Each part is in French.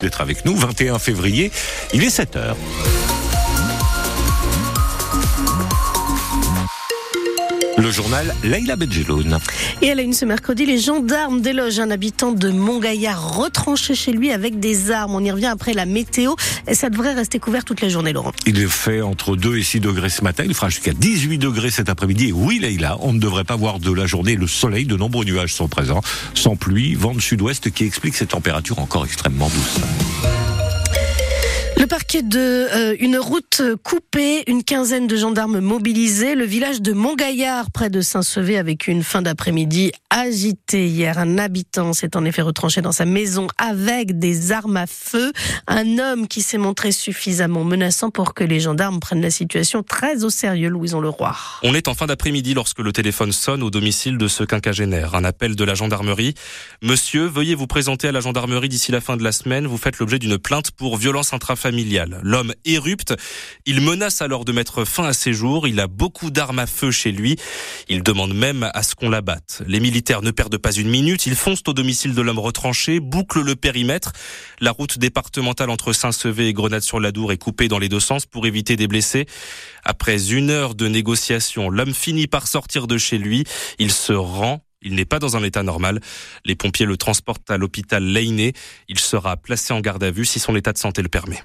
d'être avec nous. 21 février, il est 7 heures. Le journal Leïla Benjeloun. Et elle a une ce mercredi, les gendarmes délogent un habitant de Montgaillard retranché chez lui avec des armes. On y revient après la météo et ça devrait rester couvert toute la journée, Laurent. Il fait entre 2 et 6 degrés ce matin. Il fera jusqu'à 18 degrés cet après-midi. Et oui, Leïla, on ne devrait pas voir de la journée le soleil. De nombreux nuages sont présents. Sans pluie, vent de sud-ouest qui explique ces températures encore extrêmement douces. Parquet de euh, une route coupée, une quinzaine de gendarmes mobilisés, le village de Montgaillard près de Saint-Sevé avec une fin d'après-midi agitée hier. Un habitant s'est en effet retranché dans sa maison avec des armes à feu. Un homme qui s'est montré suffisamment menaçant pour que les gendarmes prennent la situation très au sérieux, Louison Leroy. On est en fin d'après-midi lorsque le téléphone sonne au domicile de ce quinquagénaire. Un appel de la gendarmerie. Monsieur, veuillez vous présenter à la gendarmerie d'ici la fin de la semaine. Vous faites l'objet d'une plainte pour violence intrafamiliale L'homme érupte. Il menace alors de mettre fin à ses jours. Il a beaucoup d'armes à feu chez lui. Il demande même à ce qu'on l'abatte. Les militaires ne perdent pas une minute. Ils foncent au domicile de l'homme retranché, bouclent le périmètre. La route départementale entre Saint-Sevé et Grenade-sur-Ladour est coupée dans les deux sens pour éviter des blessés. Après une heure de négociation, l'homme finit par sortir de chez lui. Il se rend il n'est pas dans un état normal. Les pompiers le transportent à l'hôpital Leyné. Il sera placé en garde à vue si son état de santé le permet.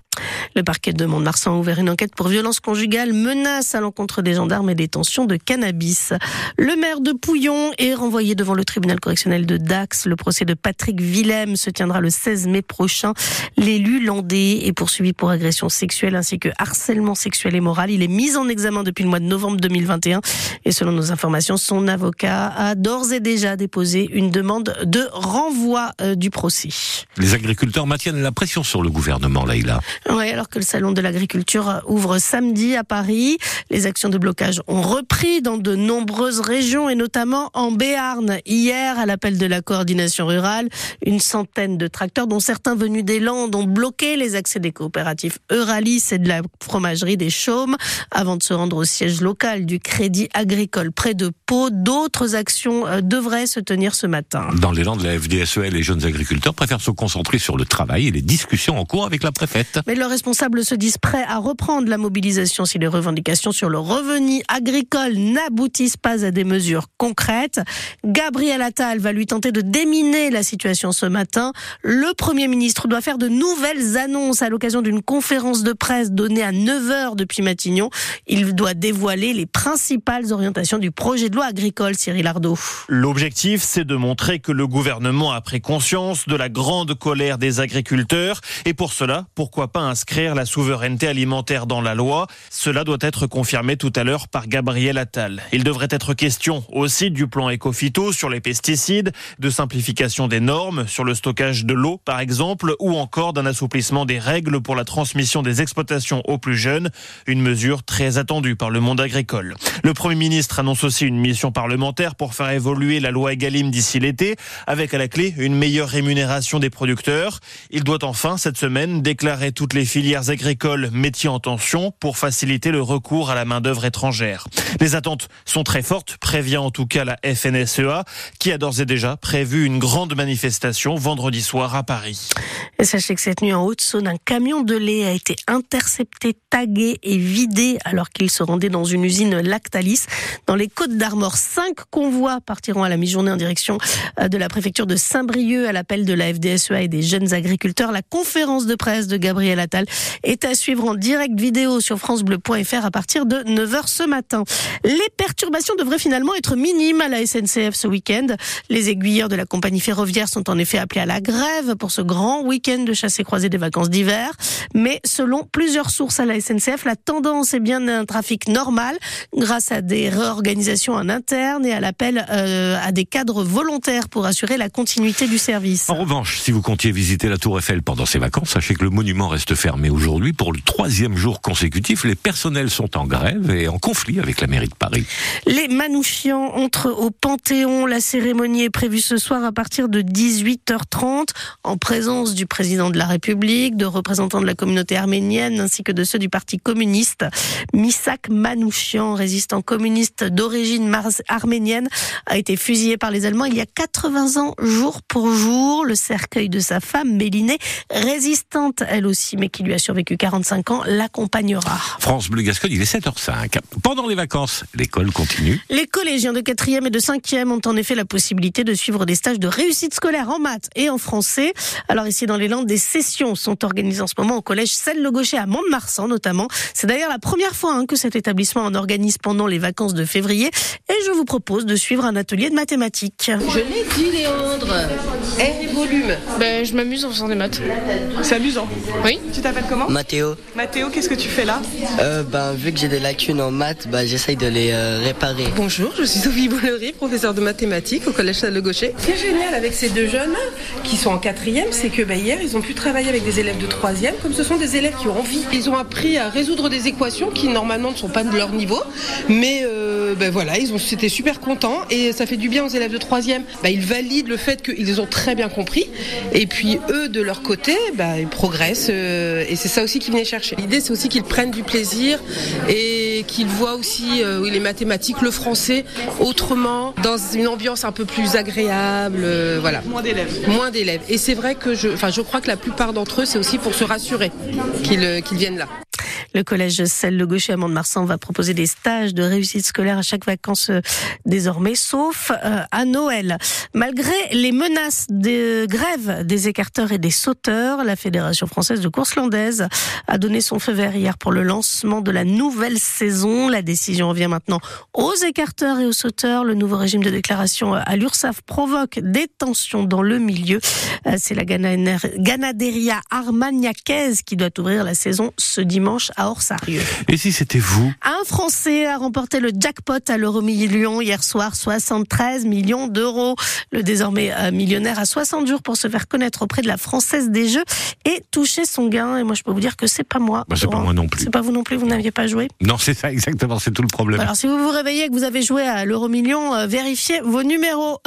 Le parquet de Mont-de-Marsan a ouvert une enquête pour violence conjugale, menace à l'encontre des gendarmes et détention de cannabis. Le maire de Pouillon est renvoyé devant le tribunal correctionnel de Dax. Le procès de Patrick Willem se tiendra le 16 mai prochain. L'élu landais est poursuivi pour agression sexuelle ainsi que harcèlement sexuel et moral. Il est mis en examen depuis le mois de novembre 2021 et selon nos informations, son avocat a d'ores et déjà déposé une demande de renvoi euh, du procès. Les agriculteurs maintiennent la pression sur le gouvernement, Laïla. Oui, alors que le salon de l'agriculture ouvre samedi à Paris, les actions de blocage ont repris dans de nombreuses régions et notamment en Béarn. Hier, à l'appel de la coordination rurale, une centaine de tracteurs, dont certains venus des Landes, ont bloqué les accès des coopératives Euralis et de la fromagerie des Chaumes avant de se rendre au siège local du Crédit Agricole près de Pau. D'autres actions euh, devraient se tenir ce matin. Dans les Landes, la FDSEA et les jeunes agriculteurs préfèrent se concentrer sur le travail et les discussions en cours avec la préfète. Mais leurs responsables se disent prêts à reprendre la mobilisation si les revendications sur le revenu agricole n'aboutissent pas à des mesures concrètes. Gabriel Attal va lui tenter de déminer la situation ce matin. Le Premier ministre doit faire de nouvelles annonces à l'occasion d'une conférence de presse donnée à 9h depuis Matignon. Il doit dévoiler les principales orientations du projet de loi agricole, Cyril Ardo. L'objectif, c'est de montrer que le gouvernement a pris conscience de la grande colère des agriculteurs. Et pour cela, pourquoi pas inscrire la souveraineté alimentaire dans la loi? Cela doit être confirmé tout à l'heure par Gabriel Attal. Il devrait être question aussi du plan Ecofito sur les pesticides, de simplification des normes sur le stockage de l'eau, par exemple, ou encore d'un assouplissement des règles pour la transmission des exploitations aux plus jeunes, une mesure très attendue par le monde agricole. Le Premier ministre annonce aussi une mission parlementaire pour faire évoluer la loi Egalim d'ici l'été, avec à la clé une meilleure rémunération des producteurs. Il doit enfin, cette semaine, déclarer toutes les filières agricoles métiers en tension pour faciliter le recours à la main-d'œuvre étrangère. Les attentes sont très fortes, prévient en tout cas la FNSEA, qui a d'ores et déjà prévu une grande manifestation vendredi soir à Paris. Sachez que cette nuit en Haute-Saône, un camion de lait a été intercepté, tagué et vidé alors qu'il se rendait dans une usine Lactalis dans les Côtes d'Armor. Cinq convois partiront à la mi-journée en direction euh, de la préfecture de Saint-Brieuc à l'appel de la FDSEA et des jeunes agriculteurs. La conférence de presse de Gabriel Attal est à suivre en direct vidéo sur francebleu.fr à partir de 9h ce matin. Les perturbations devraient finalement être minimes à la SNCF ce week-end. Les aiguilleurs de la compagnie ferroviaire sont en effet appelés à la grève pour ce grand week-end de chassé croisé des vacances d'hiver. Mais selon plusieurs sources à la SNCF, la tendance est bien un trafic normal grâce à des réorganisations en interne et à l'appel euh, à des cadres volontaires pour assurer la continuité du service. En revanche, si vous comptiez visiter la Tour Eiffel pendant ces vacances, sachez que le monument reste fermé aujourd'hui, pour le troisième jour consécutif, les personnels sont en grève et en conflit avec la mairie de Paris. Les Manouchians entrent au Panthéon. La cérémonie est prévue ce soir à partir de 18h30 en présence du président de la République, de représentants de la communauté arménienne ainsi que de ceux du Parti communiste. Misak Manouchian, résistant communiste d'origine arménienne, a été fusillé par les Allemands il y a 80 ans, jour pour jour. Le cercueil de sa femme, Mélinée, résistante elle aussi, mais qui lui a survécu 45 ans, l'accompagnera. France Bleu Gascogne, il est 7h05. Pendant les vacances, l'école continue. Les collégiens de 4e et de 5e ont en effet la possibilité de suivre des stages de réussite scolaire en maths et en français. Alors ici dans les Landes, des sessions sont organisées en ce moment au collège Celle-le-Gaucher à Mont-de-Marsan notamment. C'est d'ailleurs la première fois hein, que cet établissement en organise pendant les vacances de février et je vous propose de suivre un atelier de mathématiques. Je l'ai dit Léandre, R et volume. Ben, je m'amuse en faisant des maths. C'est amusant. Oui. Tu t'appelles comment Mathéo. Mathéo, qu'est-ce que tu fais là euh, ben, Vu que j'ai des lacunes en maths, ben, j'essaye de les euh, réparer. Bonjour, je suis Sophie Boulery, professeure de mathématiques au Collège Le Gaucher. Ce qui est génial avec ces deux jeunes qui sont en quatrième, c'est que ben, hier, ils ont pu travailler avec des élèves de troisième, comme ce sont des élèves qui ont envie. Ils ont appris à résoudre des équations qui normalement ne sont pas de leur niveau, mais euh, ben, voilà, ils ont c'était super contents et ça fait du bien aux élèves de troisième. Ben, ils valident le fait qu'ils ont très bien compris et puis eux de leur côté, ben, ils progressent euh, et c'est ça aussi qu'ils venaient chercher. L'idée c'est aussi qu'ils prennent du plaisir et qu'ils voient aussi euh, les mathématiques, le français autrement, dans une ambiance un peu plus agréable, euh, voilà. Moins d'élèves. Moins d'élèves. Et c'est vrai que je, je crois que la plupart d'entre eux, c'est aussi pour se rassurer qu'ils qu'ils viennent là. Le collège Celle le Gaucher à Mont-de-Marsan va proposer des stages de réussite scolaire à chaque vacances euh, désormais, sauf euh, à Noël. Malgré les menaces de grève des écarteurs et des sauteurs, la Fédération française de course landaise a donné son feu vert hier pour le lancement de la nouvelle saison. La décision revient maintenant aux écarteurs et aux sauteurs. Le nouveau régime de déclaration à l'URSSAF provoque des tensions dans le milieu. Euh, c'est la Ganaderia Armagnacaise qui doit ouvrir la saison ce dimanche Orsarieux. Et si c'était vous Un Français a remporté le jackpot à l'euro-million hier soir, 73 millions d'euros. Le désormais euh, millionnaire a 60 jours pour se faire connaître auprès de la Française des Jeux et toucher son gain. Et moi, je peux vous dire que c'est pas moi. Bah, c'est pas moi non plus. C'est pas vous non plus, vous n'aviez pas joué Non, c'est ça exactement, c'est tout le problème. Alors si vous vous réveillez et que vous avez joué à l'euro-million, euh, vérifiez vos numéros.